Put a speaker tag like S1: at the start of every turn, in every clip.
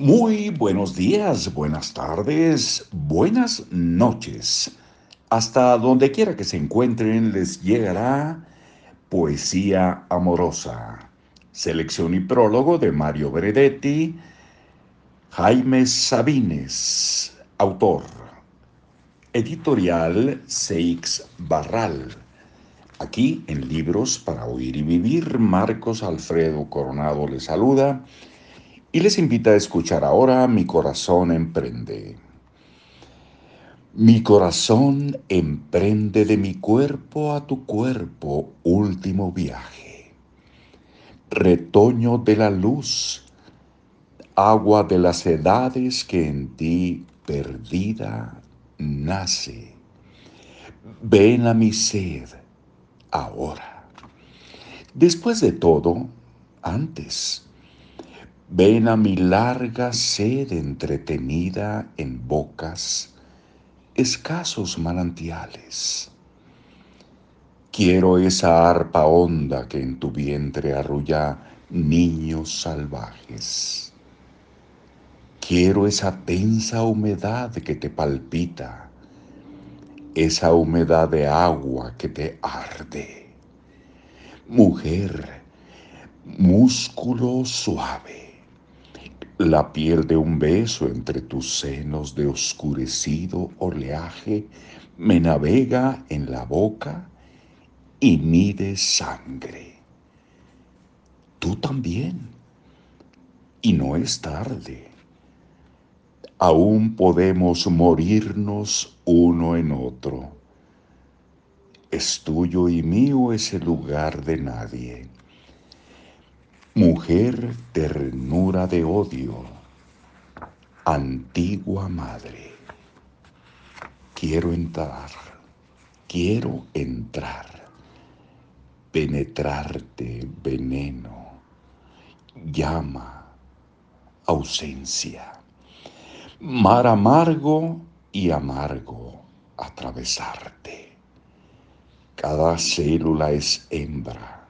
S1: Muy buenos días, buenas tardes, buenas noches. Hasta donde quiera que se encuentren les llegará Poesía Amorosa. Selección y prólogo de Mario Benedetti, Jaime Sabines, autor. Editorial Seix Barral. Aquí en Libros para Oír y Vivir, Marcos Alfredo Coronado les saluda y les invita a escuchar ahora Mi corazón emprende. Mi corazón emprende de mi cuerpo a tu cuerpo último viaje. Retoño de la luz, agua de las edades que en ti perdida nace. Ven a mi sed ahora. Después de todo, antes, ven a mi larga sed entretenida en bocas, escasos manantiales. Quiero esa arpa honda que en tu vientre arrulla niños salvajes. Quiero esa tensa humedad que te palpita esa humedad de agua que te arde. Mujer, músculo suave, la piel de un beso entre tus senos de oscurecido oleaje me navega en la boca y mide sangre. Tú también. Y no es tarde aún podemos morirnos uno en otro. Es tuyo y mío ese lugar de nadie. Mujer ternura de odio, antigua madre. Quiero entrar, quiero entrar, penetrarte veneno, llama, ausencia. Mar amargo y amargo atravesarte. Cada célula es hembra,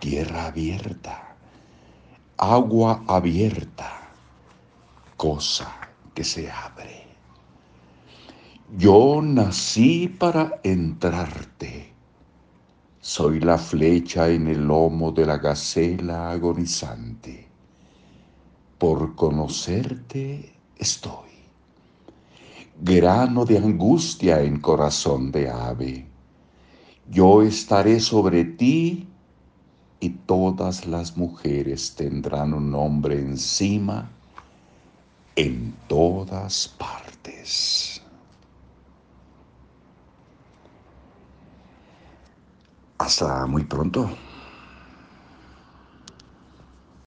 S1: tierra abierta, agua abierta, cosa que se abre. Yo nací para entrarte. Soy la flecha en el lomo de la gacela agonizante. Por conocerte estoy. Grano de angustia en corazón de ave. Yo estaré sobre ti y todas las mujeres tendrán un nombre encima en todas partes. Hasta muy pronto.